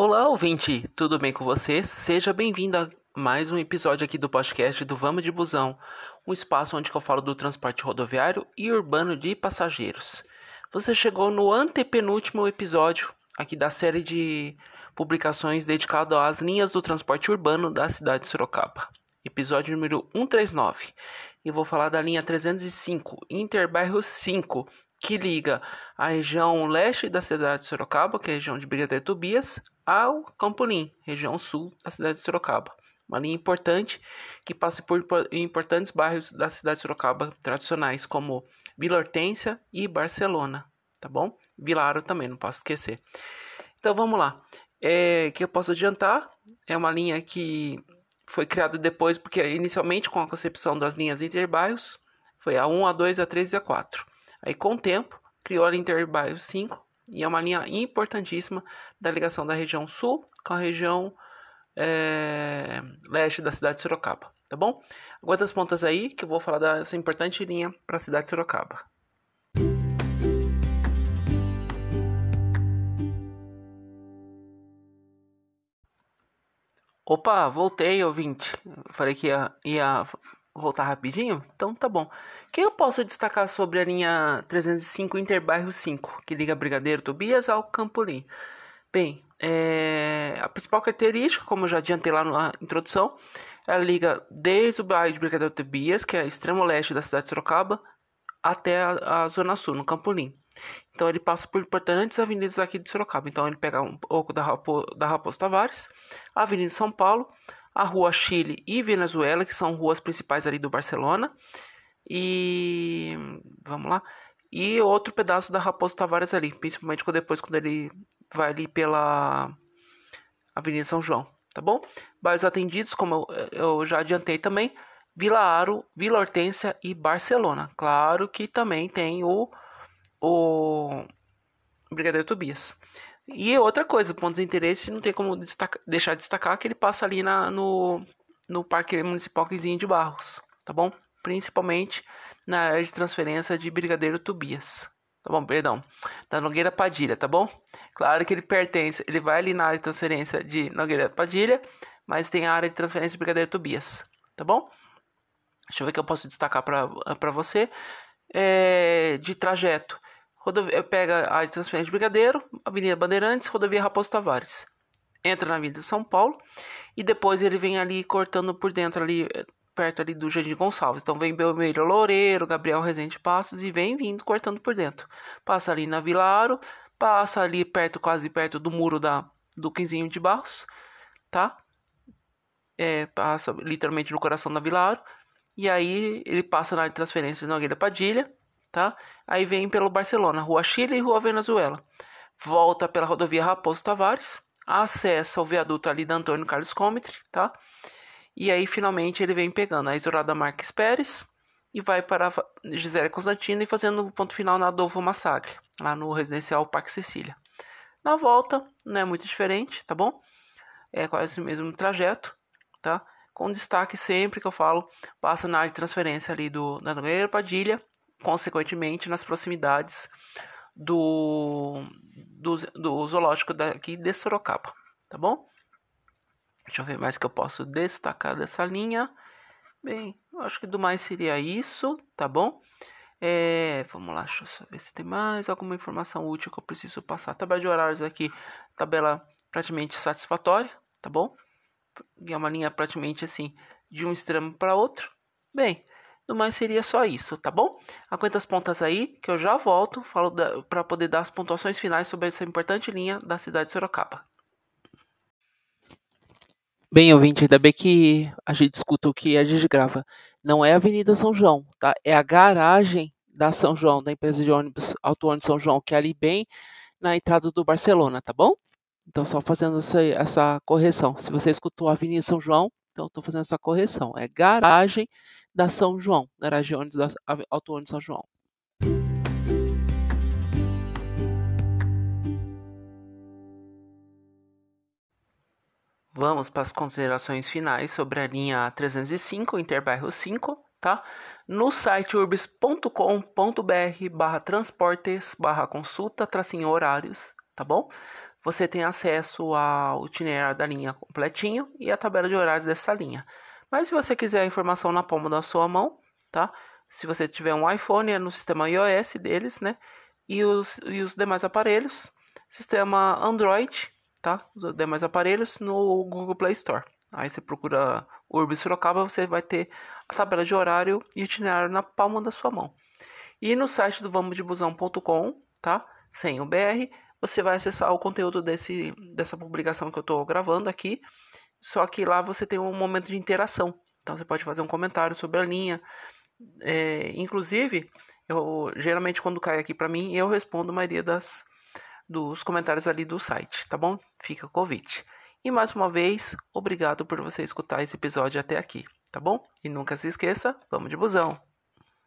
Olá, ouvinte, tudo bem com você? Seja bem-vindo a mais um episódio aqui do podcast do Vamos de Busão, um espaço onde eu falo do transporte rodoviário e urbano de passageiros. Você chegou no antepenúltimo episódio aqui da série de publicações dedicado às linhas do transporte urbano da cidade de Sorocaba. Episódio número 139. E vou falar da linha 305, Interbairro 5, que liga a região leste da cidade de Sorocaba, que é a região de Brigadeiro Tobias, ao Campolim, região sul da cidade de Sorocaba. Uma linha importante que passa por importantes bairros da cidade de Sorocaba tradicionais, como Vila Hortência e Barcelona, tá bom? Vilaro também, não posso esquecer. Então vamos lá. É, que eu posso adiantar, é uma linha que foi criada depois, porque inicialmente com a concepção das linhas interbairros, foi a 1, a 2, a 3 e a 4. Aí com o tempo, criou a Interbairro 5, e é uma linha importantíssima da ligação da região sul com a região é, leste da cidade de Sorocaba, tá bom? Aguenta as pontas aí que eu vou falar dessa importante linha para a cidade de Sorocaba. Opa, voltei, ouvinte. Falei que ia, ia voltar rapidinho? Então tá bom. O que eu posso destacar sobre a linha 305 Interbairro 5, que liga Brigadeiro Tobias ao Campolim? Bem, é... a principal característica, como eu já adiantei lá na introdução, ela liga desde o bairro de Brigadeiro Tobias, que é extremo leste da cidade de Sorocaba, até a, a zona sul, no Campolim. Então ele passa por importantes avenidas aqui de Sorocaba. Então ele pega um pouco da, Rapo, da Raposo Tavares, a Avenida São Paulo, a Rua Chile e Venezuela, que são ruas principais ali do Barcelona. E vamos lá. E outro pedaço da Raposo Tavares ali, principalmente quando depois quando ele vai ali pela Avenida São João, tá bom? Bairros atendidos, como eu, eu já adiantei também, Vila Aro, Vila Hortência e Barcelona. Claro que também tem o o Brigadeiro Tobias. E outra coisa, pontos de interesse, não tem como destaca, deixar de destacar que ele passa ali na, no, no Parque Municipal Quizinho de Barros, tá bom? Principalmente na área de transferência de Brigadeiro Tobias. Tá bom, perdão. Da Nogueira Padilha, tá bom? Claro que ele pertence, ele vai ali na área de transferência de Nogueira Padilha, mas tem a área de transferência de Brigadeiro Tobias, tá bom? Deixa eu ver o que eu posso destacar para você. É, de trajeto. Rodovia, pega a transferência de Brigadeiro, Avenida Bandeirantes, Rodovia Raposo Tavares. Entra na Avenida São Paulo e depois ele vem ali cortando por dentro ali perto ali do Jardim Gonçalves. Então vem Belmeiro Loureiro, Gabriel Rezende Passos e vem vindo cortando por dentro. Passa ali na Vilaro, passa ali perto, quase perto do muro da do Quinzinho de Barros, tá? É, passa literalmente no coração da Vilaro. E aí ele passa na transferência de Nogueira Padilha tá? Aí vem pelo Barcelona, Rua Chile e Rua Venezuela. Volta pela rodovia Raposo Tavares, acessa o viaduto ali da Antônio Carlos Comitre, tá? E aí finalmente ele vem pegando a Isolada Marques Pérez e vai para Gisele Constantino e fazendo o ponto final na Adolfo Massagre, lá no residencial Parque Cecília. Na volta, não é muito diferente, tá bom? É quase o mesmo trajeto, tá? Com destaque sempre que eu falo, passa na área de transferência ali do da Nogueira Padilha consequentemente nas proximidades do, do, do zoológico daqui de Sorocaba, tá bom? Deixa eu ver mais que eu posso destacar dessa linha. Bem, eu acho que do mais seria isso, tá bom? É, vamos lá, deixa eu ver se tem mais alguma informação útil que eu preciso passar. Tabela de horários aqui, tabela praticamente satisfatória, tá bom? É uma linha praticamente assim, de um extremo para outro. Bem, no mais seria só isso, tá bom? Aguenta as pontas aí, que eu já volto falo para poder dar as pontuações finais sobre essa importante linha da cidade de Sorocaba. Bem, ouvinte, ainda bem que a gente escuta o que a gente grava. Não é a Avenida São João, tá? É a garagem da São João, da empresa de ônibus Auto Ônibus São João, que é ali bem na entrada do Barcelona, tá bom? Então, só fazendo essa, essa correção. Se você escutou a Avenida São João, então, estou fazendo essa correção. É garagem da São João. Garagem ônibus da Auto Ônibus São João. Vamos para as considerações finais sobre a linha 305, Interbairro 5, tá? No site urbis.com.br barra transportes barra consulta tracinho horários, tá bom? você tem acesso ao itinerário da linha completinho e a tabela de horários dessa linha. Mas se você quiser a informação na palma da sua mão, tá? Se você tiver um iPhone, é no sistema iOS deles, né? E os, e os demais aparelhos, sistema Android, tá? Os demais aparelhos no Google Play Store. Aí você procura Urb Sorocaba, você vai ter a tabela de horário e itinerário na palma da sua mão. E no site do vamosdebusão.com, tá? Sem o BR, você vai acessar o conteúdo desse, dessa publicação que eu estou gravando aqui. Só que lá você tem um momento de interação. Então você pode fazer um comentário sobre a linha. É, inclusive, eu geralmente quando cai aqui para mim, eu respondo a maioria das, dos comentários ali do site, tá bom? Fica o convite. E mais uma vez, obrigado por você escutar esse episódio até aqui, tá bom? E nunca se esqueça, vamos de busão!